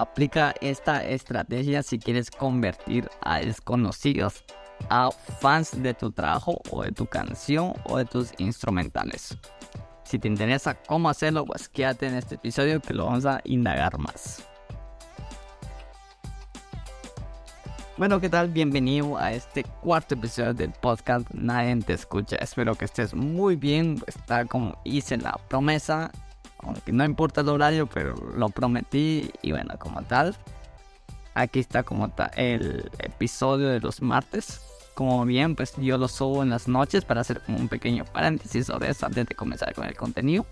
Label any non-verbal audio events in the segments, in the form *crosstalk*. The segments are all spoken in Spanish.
aplica esta estrategia si quieres convertir a desconocidos a fans de tu trabajo o de tu canción o de tus instrumentales. Si te interesa cómo hacerlo, pues quédate en este episodio que lo vamos a indagar más. Bueno, ¿qué tal? Bienvenido a este cuarto episodio del podcast Nadie te escucha. Espero que estés muy bien. Está como hice la promesa. Aunque no importa el horario, pero lo prometí. Y bueno, como tal, aquí está como el episodio de los martes. Como bien, pues yo lo subo en las noches para hacer un pequeño paréntesis sobre eso antes de comenzar con el contenido.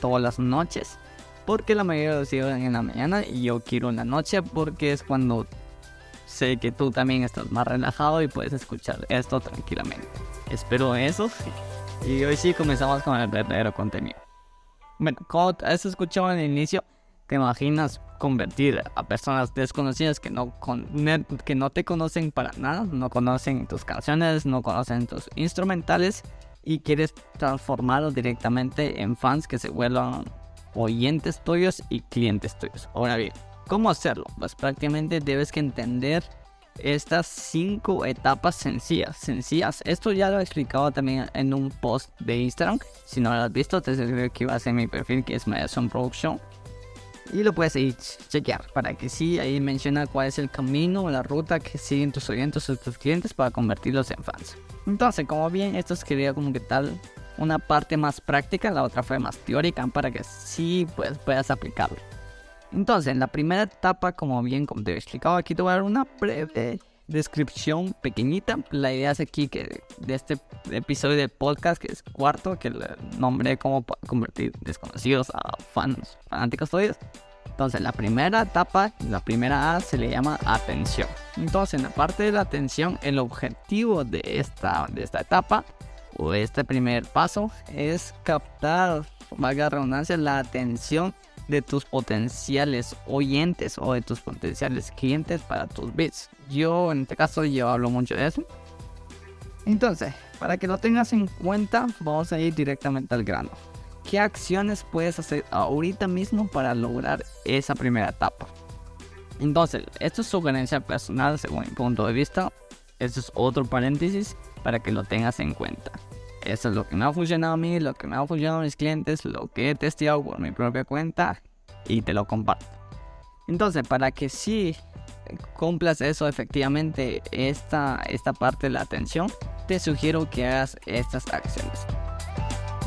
Todas las noches. Porque la mayoría lo sigo en la mañana y yo quiero en la noche porque es cuando sé que tú también estás más relajado y puedes escuchar esto tranquilamente. Espero eso. Y hoy sí comenzamos con el verdadero contenido. Bueno, como has escuchado en el inicio, te imaginas convertir a personas desconocidas que no, que no te conocen para nada, no conocen tus canciones, no conocen tus instrumentales y quieres transformarlos directamente en fans que se vuelvan oyentes tuyos y clientes tuyos. Ahora bien, ¿Cómo hacerlo? Pues prácticamente debes que entender estas cinco etapas sencillas. Sencillas. Esto ya lo he explicado también en un post de Instagram. Si no lo has visto, te sugiero que vas en mi perfil que es Madison Production. Y lo puedes ir chequear para que sí, ahí menciona cuál es el camino o la ruta que siguen tus oyentes o tus clientes para convertirlos en fans. Entonces, como bien, esto quería como que tal una parte más práctica, la otra fue más teórica para que sí pues, puedas aplicarlo. Entonces, en la primera etapa, como bien como te he explicado, aquí te voy a dar una breve descripción pequeñita. La idea es aquí que de este episodio de podcast, que es cuarto, que le nombré cómo convertir desconocidos a fans, fanáticos tuyos. Entonces, la primera etapa, la primera A, se le llama atención. Entonces, en la parte de la atención, el objetivo de esta, de esta etapa o este primer paso es captar, valga la redundancia, la atención de tus potenciales oyentes o de tus potenciales clientes para tus bits. Yo en este caso yo hablo mucho de eso. Entonces, para que lo tengas en cuenta, vamos a ir directamente al grano. ¿Qué acciones puedes hacer ahorita mismo para lograr esa primera etapa? Entonces, esto es sugerencia personal según mi punto de vista. Esto es otro paréntesis para que lo tengas en cuenta. Eso es lo que me ha funcionado a mí, lo que me ha funcionado a mis clientes, lo que he testeado por mi propia cuenta y te lo comparto. Entonces, para que sí cumplas eso efectivamente, esta, esta parte de la atención, te sugiero que hagas estas acciones.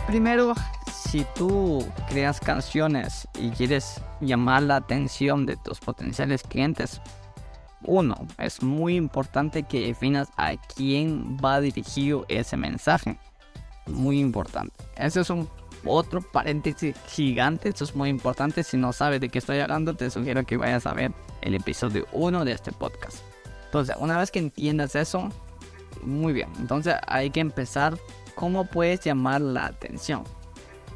Primero, si tú creas canciones y quieres llamar la atención de tus potenciales clientes, uno, es muy importante que definas a quién va dirigido ese mensaje muy importante. Ese es un otro paréntesis gigante, eso es muy importante. Si no sabes de qué estoy hablando, te sugiero que vayas a ver el episodio 1 de este podcast. Entonces, una vez que entiendas eso, muy bien. Entonces hay que empezar cómo puedes llamar la atención.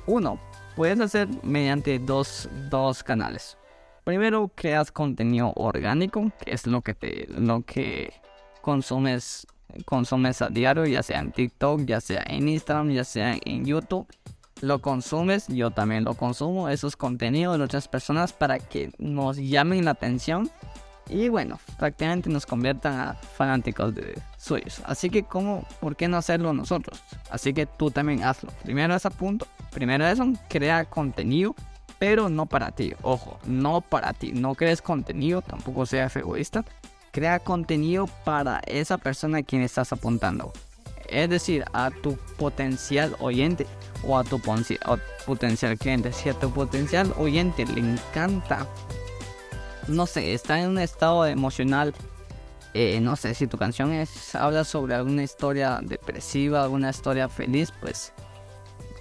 Uno, puedes hacer mediante dos, dos canales. Primero, creas contenido orgánico, que es lo que te, lo que consumes consumes a diario, ya sea en TikTok, ya sea en Instagram, ya sea en YouTube. Lo consumes, yo también lo consumo, esos contenidos de otras personas para que nos llamen la atención y bueno, prácticamente nos conviertan a fanáticos de suyos. Así que, ¿cómo, ¿por qué no hacerlo nosotros? Así que tú también hazlo. Primero ese punto, primero eso, crea contenido, pero no para ti. Ojo, no para ti. No crees contenido, tampoco seas egoísta crea contenido para esa persona a quien estás apuntando. Es decir, a tu potencial oyente o a tu potencial cliente. Si a tu potencial oyente le encanta, no sé, está en un estado emocional, eh, no sé, si tu canción es, habla sobre alguna historia depresiva, alguna historia feliz, pues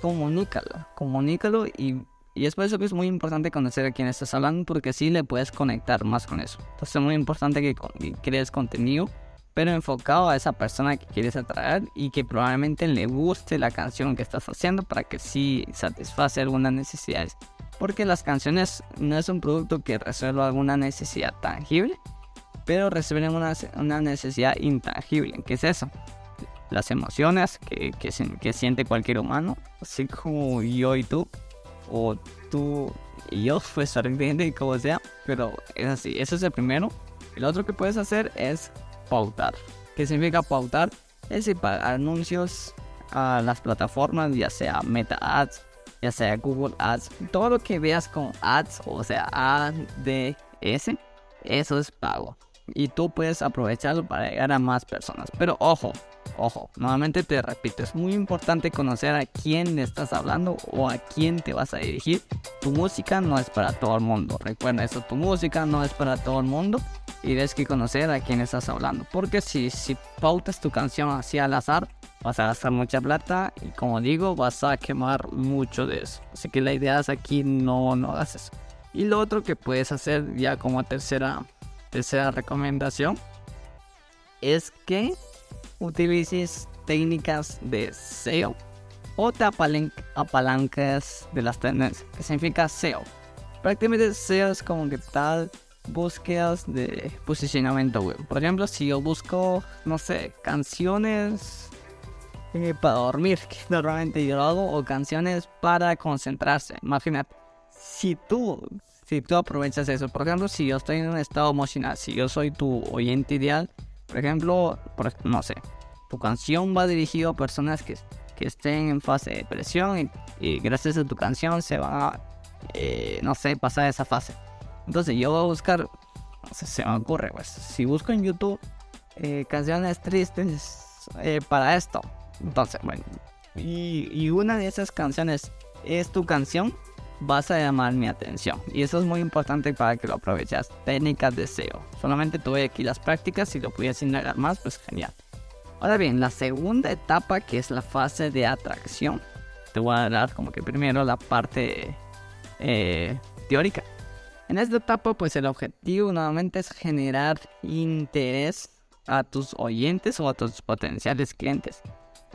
comunícalo, comunícalo y y es por eso que es muy importante conocer a quién estás hablando porque así le puedes conectar más con eso. Entonces es muy importante que, crees contenido, pero enfocado a esa persona que quieres atraer y que probablemente le guste la canción que estás haciendo para que sí satisface algunas necesidades. Porque las canciones no es un producto que resuelva alguna necesidad tangible, pero resuelven una, una necesidad intangible. ¿Qué es eso? Las emociones que, que, que siente cualquier humano, así como yo y tú o tú y yo, pues bien y como sea, pero es así, ese es el primero. El otro que puedes hacer es pautar. ¿Qué significa pautar? Es decir, para anuncios a las plataformas, ya sea Meta Ads, ya sea Google Ads, todo lo que veas con Ads, o sea, ADS, eso es pago. Y tú puedes aprovecharlo para llegar a más personas. Pero ojo, ojo, nuevamente te repito, es muy importante conocer a quién estás hablando o a quién te vas a dirigir. Tu música no es para todo el mundo. Recuerda eso, tu música no es para todo el mundo. Y tienes que conocer a quién estás hablando. Porque si, si pautas tu canción así al azar, vas a gastar mucha plata y como digo, vas a quemar mucho de eso. Así que la idea es aquí no, no hagas eso. Y lo otro que puedes hacer ya como tercera, tercera recomendación es que utilices técnicas de SEO o te apalancas de las tendencias, que significa SEO. Prácticamente SEO es como que tal búsquedas de posicionamiento web. Por ejemplo, si yo busco, no sé, canciones eh, para dormir, que *laughs* normalmente yo lo hago, o canciones para concentrarse. Imagínate, si tú, si tú aprovechas eso, por ejemplo, si yo estoy en un estado emocional, si yo soy tu oyente ideal, por ejemplo, no sé, tu canción va dirigida a personas que, que estén en fase de depresión y, gracias a tu canción se va a, eh, no sé, pasar esa fase. Entonces yo voy a buscar, no sé, se me ocurre, pues, si busco en YouTube eh, canciones tristes para esto, entonces, bueno, y, una de esas canciones es tu canción, vas a llamar mi atención. Y eso es muy importante para que lo aproveches. Técnicas de SEO. Solamente tuve aquí las prácticas, si lo pudieras indagar más, pues genial. Ahora bien, la segunda etapa que es la fase de atracción. Te voy a dar como que primero la parte eh, teórica. En esta etapa, pues el objetivo nuevamente es generar interés a tus oyentes o a tus potenciales clientes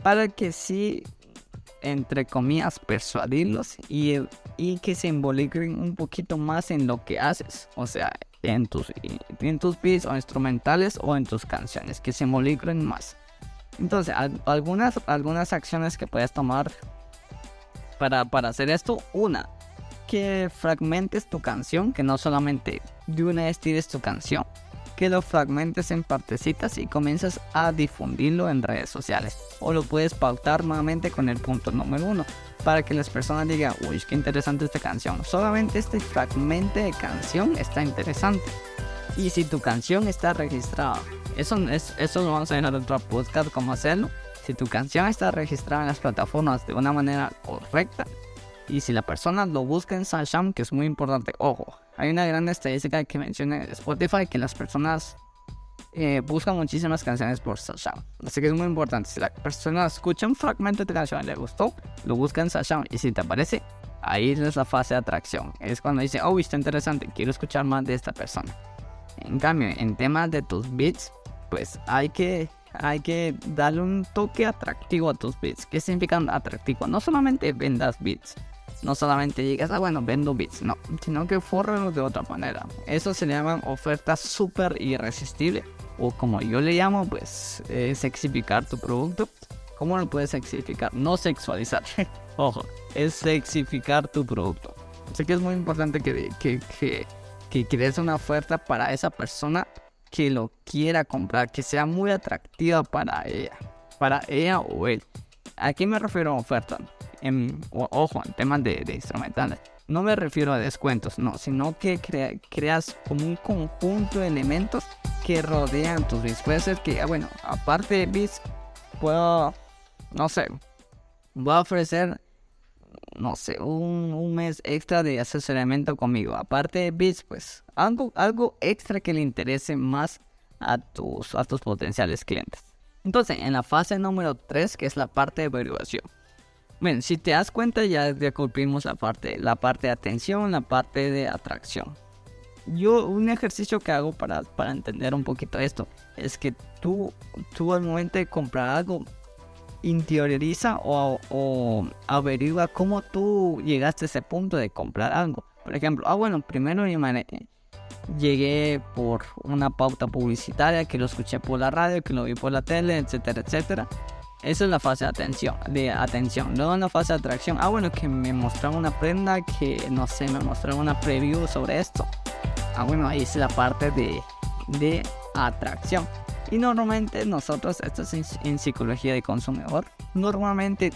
para que sí, entre comillas, persuadirlos y, y que se involucren un poquito más en lo que haces. O sea, en tus, en tus beats o instrumentales o en tus canciones, que se involucren más. Entonces, algunas, algunas acciones que puedes tomar para, para hacer esto. Una, que fragmentes tu canción, que no solamente de una vez tires tu canción, que lo fragmentes en partecitas y comienzas a difundirlo en redes sociales. O lo puedes pautar nuevamente con el punto número uno para que las personas digan, uy, qué interesante esta canción. Solamente este fragmento de canción está interesante. Y si tu canción está registrada, eso, es, eso lo vamos a ver en otro podcast cómo hacerlo. Si tu canción está registrada en las plataformas de una manera correcta, y si la persona lo busca en Sasham, que es muy importante, ojo, hay una gran estadística que menciona Spotify que las personas eh, buscan muchísimas canciones por Sasham. Así que es muy importante. Si la persona escucha un fragmento de canción y le gustó, lo busca en Sasham. Y si te aparece, ahí es la fase de atracción. Es cuando dice, oh, está interesante, quiero escuchar más de esta persona. En cambio, en temas de tus beats, pues hay que hay que darle un toque atractivo a tus beats. ¿Qué significa atractivo? No solamente vendas beats, no solamente digas, ah, bueno, vendo bits, no, sino que fórralo de otra manera. Eso se llaman ofertas súper irresistibles, o como yo le llamo, pues, eh, sexificar tu producto. ¿Cómo lo puedes sexificar? No sexualizar, *laughs* ojo, es sexificar tu producto. Sé que es muy importante que, que, que, que crees una oferta para esa persona que lo quiera comprar, que sea muy atractiva para ella, para ella o él. ¿A qué me refiero a oferta? En, ojo, en temas de, instrumentales. No me refiero a descuentos, no, sino que creas como un conjunto de elementos que rodean tus beats. Puede que, ah, bueno, aparte de beats, puedo, no sé, voy a ofrecer, no sé, un, mes extra de asesoramiento conmigo. Aparte de beats, pues, algo, algo extra que le interese más a tus, a tus potenciales clientes. Entonces, en la fase número 3, que es la parte de evaluación. Bueno, si te das cuenta ya, ya cumplimos la parte, la parte de atención, la parte de atracción. Yo un ejercicio que hago para, para entender un poquito esto es que tú, tú al momento de comprar algo, interioriza o, o averigua cómo tú llegaste a ese punto de comprar algo. Por ejemplo, ah bueno, primero llegué por una pauta publicitaria que lo escuché por la radio, que lo vi por la tele, etcétera, etcétera. Esa es la fase de atención, de atención. Luego en la fase de atracción, ah bueno, que me mostraron una prenda, que no sé, me mostraron una preview sobre esto. Ah bueno, ahí es la parte de, de atracción. Y normalmente nosotros, esto es en, psicología de consumidor, normalmente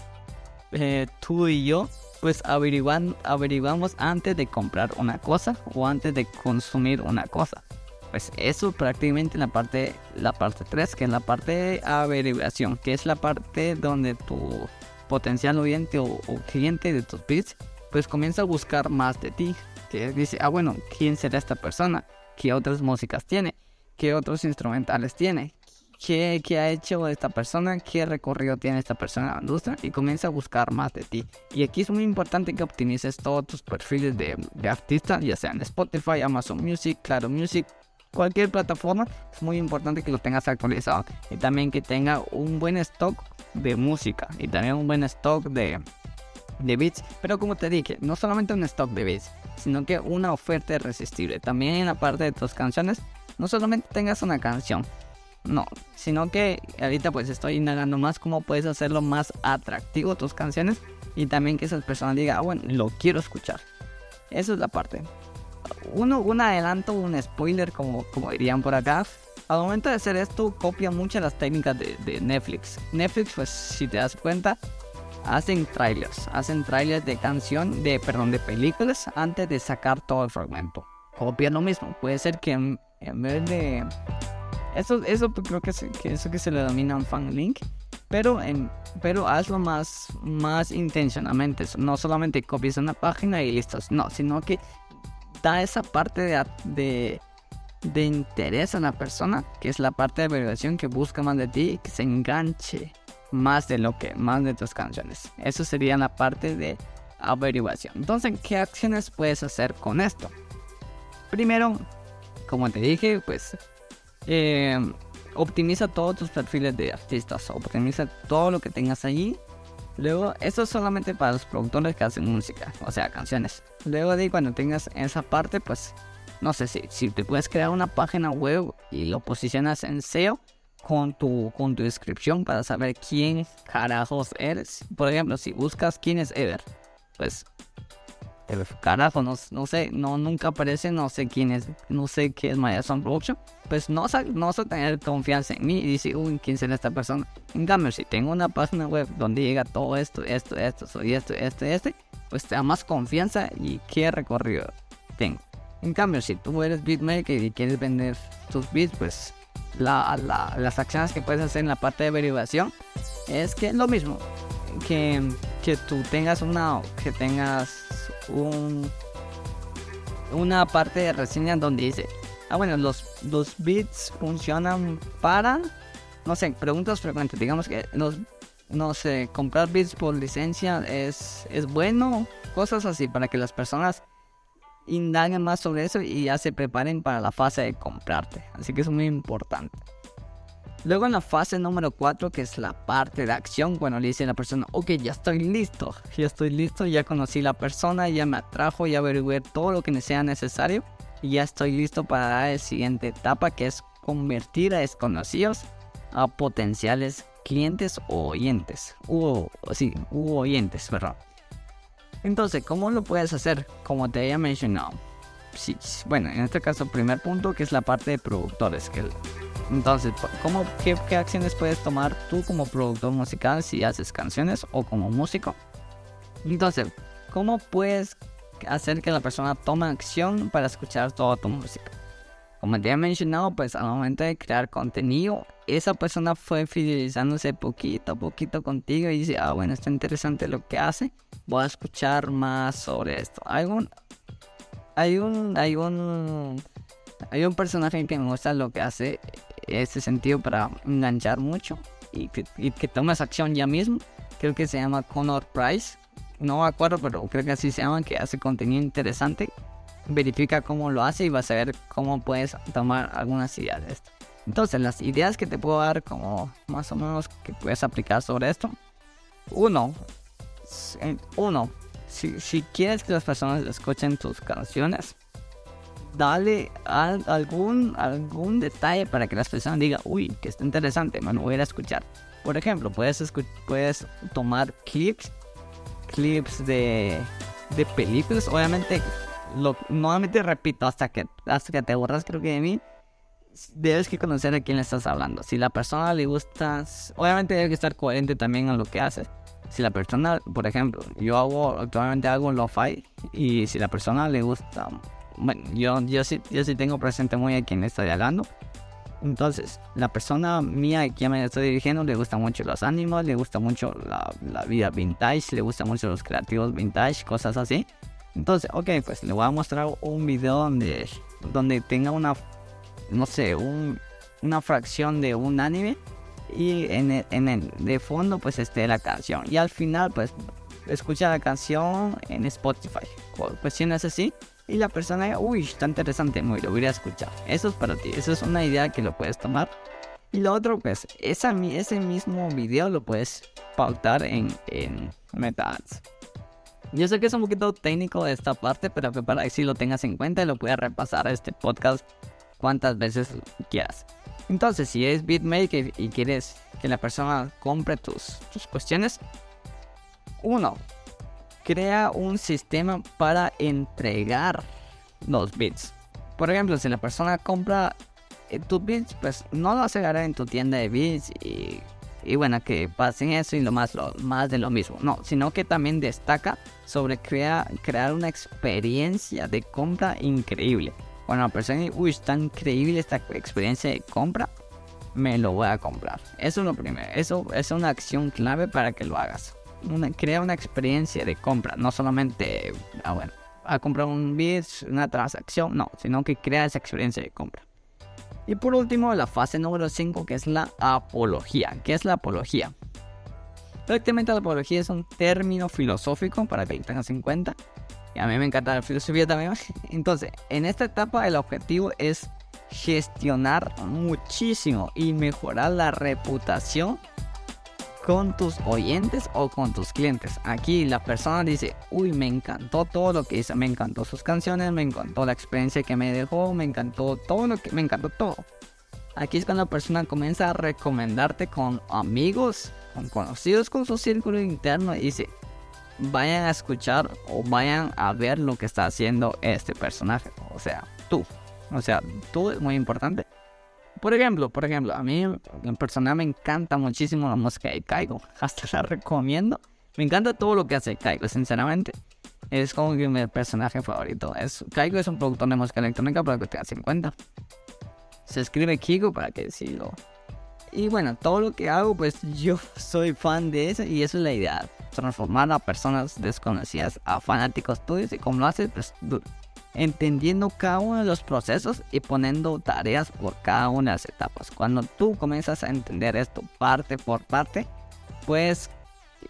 eh, tú y yo pues averiguan, averiguamos antes de comprar una cosa o antes de consumir una cosa. Pues eso prácticamente en la parte, la parte 3, que es la parte de averiguación, que es la parte donde tu potencial oyente o, cliente de tus bits pues comienza a buscar más de ti. Que dice, ah bueno, ¿quién será esta persona? ¿Qué otras músicas tiene? ¿Qué otros instrumentales tiene? qué, ha hecho esta persona, qué recorrido tiene esta persona en la industria y comienza a buscar más de ti. Y aquí es muy importante que optimices todos tus perfiles de, de artista, ya sean Spotify, Amazon Music, Claro Music, cualquier plataforma, es muy importante que lo tengas actualizado y también que tenga un buen stock de música y también un buen stock de, de beats. Pero como te dije, no solamente un stock de beats, sino que una oferta irresistible. También en la parte de tus canciones, no solamente tengas una canción, no, sino que ahorita pues estoy indagando más cómo puedes hacerlo más atractivo tus canciones y también que esas personas digan, ah, bueno, lo quiero escuchar. Esa es la parte. Uno, un adelanto, un spoiler, como, como dirían por acá. Al momento de hacer esto, copia muchas las técnicas de, Netflix. Netflix, pues si te das cuenta, hacen trailers, hacen trailers de canción, de, perdón, de películas antes de sacar todo el fragmento. Copia lo mismo. Puede ser que en vez de eso, eso pues, creo que, que eso que se le denomina un fan link. Pero, en, pero hazlo más, más intencionalmente. No solamente copies una página y listo. No, sino que da esa parte de, de, de interés a la persona, que es la parte de averiguación que busca más de ti que se enganche más de lo que, más de tus canciones. Eso sería la parte de averiguación. Entonces, ¿qué acciones puedes hacer con esto? Primero, como te dije, pues eh, optimiza todos tus perfiles de artistas, optimiza todo lo que tengas allí. Luego, eso es solamente para los productores que hacen música, o sea, canciones. Luego de cuando tengas esa parte, pues, no sé si, si te puedes crear una página web y lo posicionas en SEO con tu, con tu descripción para saber quién carajos eres. Por ejemplo, si buscas quién es Ever, pues carajo, no, no, sé, no, nunca aparece, no sé quién es, no sé qué es Maya Sound Production, pues no sé, no sé tener confianza en mí y decir, uy, ¿quién será esta persona? En cambio, si tengo una página web donde llega todo esto, esto, esto, soy esto, esto, este, pues te da más confianza y qué recorrido tengo. En cambio, si tú eres beatmaker y quieres vender tus beats, pues la, las acciones que puedes hacer en la parte de averiguación es que es lo mismo que, que tú tengas una que tengas un, una parte de reseña donde dice, ah bueno, los, los bits funcionan para, no sé, preguntas frecuentes, digamos que los, no sé, comprar bits por licencia es, es bueno, cosas así, para que las personas indaguen más sobre eso y ya se preparen para la fase de comprarte. Así que es muy importante. Luego en la fase número 4, que es la parte de acción, bueno, le dice a la persona, ok, ya estoy listo, ya estoy listo, ya conocí la persona, ya me atrajo, ya averigué todo lo que sea necesario y ya estoy listo para dar la siguiente etapa, que es convertir a desconocidos a potenciales clientes o oyentes. U, sí, u oyentes, perdón. Entonces, ¿cómo lo puedes hacer? Como te había mencionado. Sí, bueno, en este caso, primer punto, que es la parte de productores, que entonces, ¿cómo, qué, acciones puedes tomar tú como productor musical si haces canciones o como músico? Entonces, ¿cómo puedes hacer que la persona tome acción para escuchar toda tu música? Como te he mencionado, pues al momento de crear contenido, esa persona fue fidelizándose poquito a poquito contigo y dice, ah, bueno, está interesante lo que hace, voy a escuchar más sobre esto. Hay un, hay un, hay un, hay un personaje que me gusta lo que hace ese sentido para enganchar mucho y que, y que tomes acción ya mismo. Creo que se llama Connor Price. No me acuerdo, pero creo que así se llama, que hace contenido interesante. Verifica cómo lo hace y vas a ver cómo puedes tomar algunas ideas de esto. Entonces, las ideas que te puedo dar como más o menos que puedes aplicar sobre esto. Uno, uno, si, si quieres que las personas escuchen tus canciones, dale algún, algún detalle para que las personas digan, uy, que está interesante, me voy a a escuchar. Por ejemplo, puedes, puedes tomar clips, clips de, de películas. Obviamente, lo, nuevamente repito, hasta que, hasta que te borras creo que de mí, debes que conocer a quién le estás hablando. Si la persona le gusta, obviamente debe que estar coherente también en lo que haces. Si la persona, por ejemplo, yo hago, actualmente hago lo-fi y si la persona le gusta, bueno, yo, yo, sí, yo sí tengo presente muy a quién estoy hablando. Entonces, la persona mía a quien me estoy dirigiendo le gusta mucho los ánimos, le gusta mucho la, la, vida vintage, le gusta mucho los creativos vintage, cosas así. Entonces, ok, pues le voy a mostrar un video donde, donde tenga una, no sé, un, una fracción de un anime y en el, en el de fondo pues esté la canción. Y al final pues escucha la canción en Spotify. Cuestiones así y la persona, uy, está interesante, muy, lo voy a escuchar. Eso es para ti, eso es una idea que lo puedes tomar. Y lo otro, pues, esa, ese mismo video lo puedes pautar en, en MetaAds. Yo sé que es un poquito técnico esta parte, pero que para que si lo tengas en cuenta y lo puedas repasar este podcast cuantas veces quieras. Entonces, si es BitMaker y quieres que la persona compre tus, tus cuestiones, uno, crea un sistema para entregar los bits. Por ejemplo, si la persona compra eh, tus bits, pues no lo llegar en tu tienda de bits y, y, bueno, que pasen eso y lo más, lo más de lo mismo. No, sino que también destaca sobre crea, crear una experiencia de compra increíble. Cuando la persona uy, está increíble esta experiencia de compra, me lo voy a comprar. Eso es lo primero. Eso es una acción clave para que lo hagas crea una experiencia de compra, no solamente, ah, bueno, a comprar un bit, una transacción, no, sino que crea esa experiencia de compra. Y por último, la fase número 5, que es la apología. ¿Qué es la apología? Prácticamente la apología es un término filosófico para que lo tengas en cuenta. Y a mí me encanta la filosofía también. *laughs* Entonces, en esta etapa el objetivo es gestionar muchísimo y mejorar la reputación con tus oyentes o con tus clientes. Aquí la persona dice, uy, me encantó todo lo que hizo, me encantó sus canciones, me encantó la experiencia que me dejó, me encantó todo lo que, me encantó todo. Aquí es cuando la persona comienza a recomendarte con amigos, con conocidos, con su círculo interno y dice, vayan a escuchar o vayan a ver lo que está haciendo este personaje. O sea, tú. O sea, tú es muy importante. Por ejemplo, por ejemplo, a mí en personal me encanta muchísimo la música de Kaigo. *laughs* Hasta la recomiendo. Me encanta todo lo que hace Kaigo, sinceramente. Es como que mi personaje favorito. Es, Kaigo es un productor de música electrónica para que tengas en cuenta. Se escribe Kigo para que decirlo. Y bueno, todo lo que hago, pues yo *laughs* soy fan de eso y eso es la idea. Transformar a personas desconocidas a fanáticos tuyos y como lo haces, pues entendiendo cada uno de los procesos y poniendo tareas por cada una de las etapas. Cuando tú comienzas a entender esto parte por parte, puedes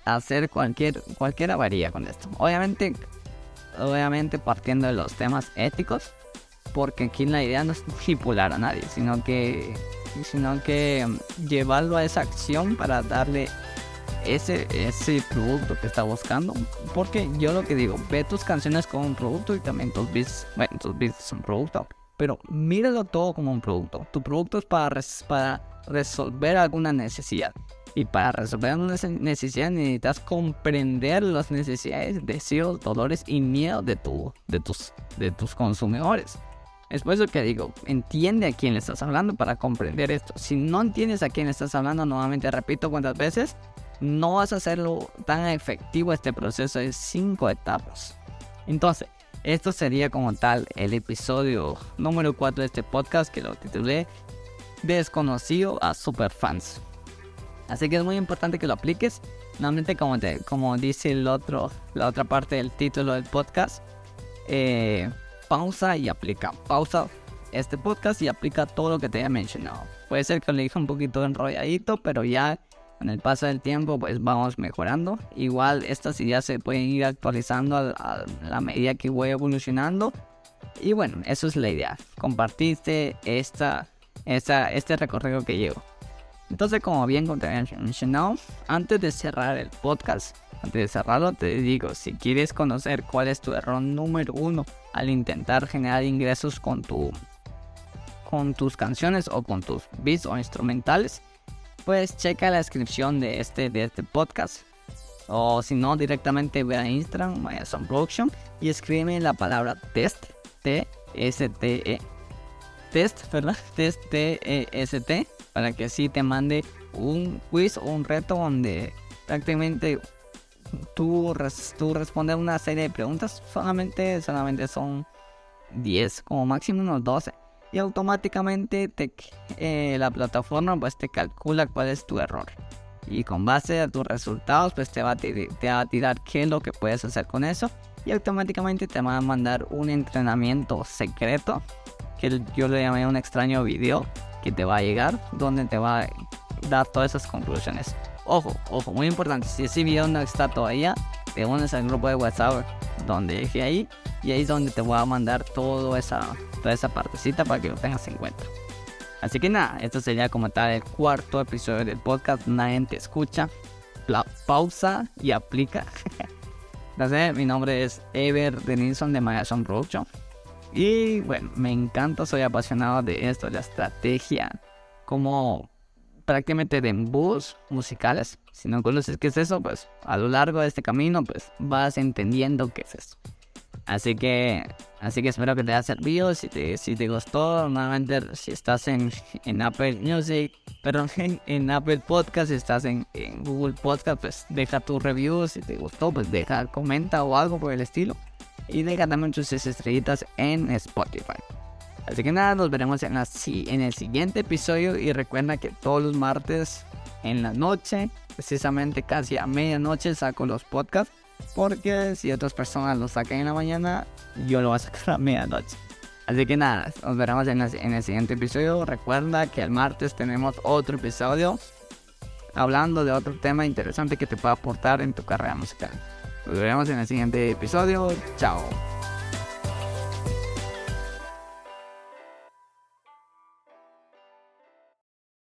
hacer cualquier, cualquier avaría con esto. Obviamente, obviamente partiendo de los temas éticos, porque aquí la idea no es manipular a nadie, sino que, sino que llevarlo a esa acción para darle ese, ese producto que está buscando. Porque yo lo que digo, ve tus canciones como un producto y también tus beats, bueno, tus beats son producto. Pero míralo todo como un producto. Tu producto es para, para resolver alguna necesidad. Y para resolver una necesidad necesitas comprender las necesidades, deseos, dolores y miedo de, tu, de, tus, de tus consumidores. Es por eso que digo, entiende a quién le estás hablando para comprender esto. Si no entiendes a quién le estás hablando, nuevamente repito cuántas veces, no vas a hacerlo tan efectivo este proceso de cinco etapas. Entonces, esto sería como tal el episodio número 4 de este podcast que lo titulé Desconocido a Superfans. Así que es muy importante que lo apliques. Nuevamente, como, te, como dice el otro, la otra parte del título del podcast, eh, pausa y aplica. Pausa este podcast y aplica todo lo que te haya mencionado. Puede ser que lo dije un poquito enrolladito, pero ya en el paso del tiempo pues vamos mejorando. Igual estas ideas se pueden ir actualizando a, la medida que voy evolucionando. Y bueno, eso es la idea. Compartiste esta, esta, este recorrido que llevo. Entonces, como bien mencionado, antes de cerrar el podcast, antes de cerrarlo, te digo, si quieres conocer cuál es tu error número uno al intentar generar ingresos con tu con tus canciones o con tus beats o instrumentales, pues checa la descripción de este, de este podcast. O si no, directamente ve a Instagram, vaya Production, y escribe la palabra test, T-S-T-E. Test, ¿verdad? *laughs* Test, T-E-S-T, para que así te mande un quiz o un reto donde prácticamente tú, tú respondes una serie de preguntas. Solamente, solamente son 10, como máximo unos 12 y automáticamente te, eh, la plataforma pues te calcula cuál es tu error. Y con base a tus resultados pues te va, a te va a tirar qué es lo que puedes hacer con eso. Y automáticamente te va a mandar un entrenamiento secreto que yo le llamé un extraño video que te va a llegar donde te va a dar todas esas conclusiones. Ojo, ojo, muy importante, si ese video no está todavía, te unes al grupo de WhatsApp donde dije ahí y ahí es donde te voy a mandar toda esa, toda esa partecita para que lo tengas en cuenta. Así que nada, esto sería como tal el cuarto episodio del podcast. Nadie te escucha. La pausa y aplica. *laughs* Entonces, mi nombre es Ever Denilson de Magazine Production. Y bueno, me encanta, soy apasionado de esto, la estrategia, como prácticamente de embudos musicales. Si no conoces qué es eso, pues a lo largo de este camino, pues vas entendiendo qué es eso. Así que, así que espero que te haya servido. Si te, si te gustó, nuevamente, si estás en, en Apple Music, perdón, *laughs* en, Apple Podcast, si estás en, en, Google Podcast, pues deja tu review. Si te gustó, pues deja, comenta o algo por el estilo. Y deja también tus estrellitas en Spotify. Así que nada, nos veremos en, la, en el siguiente episodio y recuerda que todos los martes en la noche, precisamente casi a medianoche, saco los podcasts. Porque si otras personas lo sacan en la mañana, yo lo voy a sacar a medianoche. Así que nada, nos veremos en el, en el siguiente episodio. Recuerda que el martes tenemos otro episodio hablando de otro tema interesante que te pueda aportar en tu carrera musical. Nos veremos en el siguiente episodio. Chao.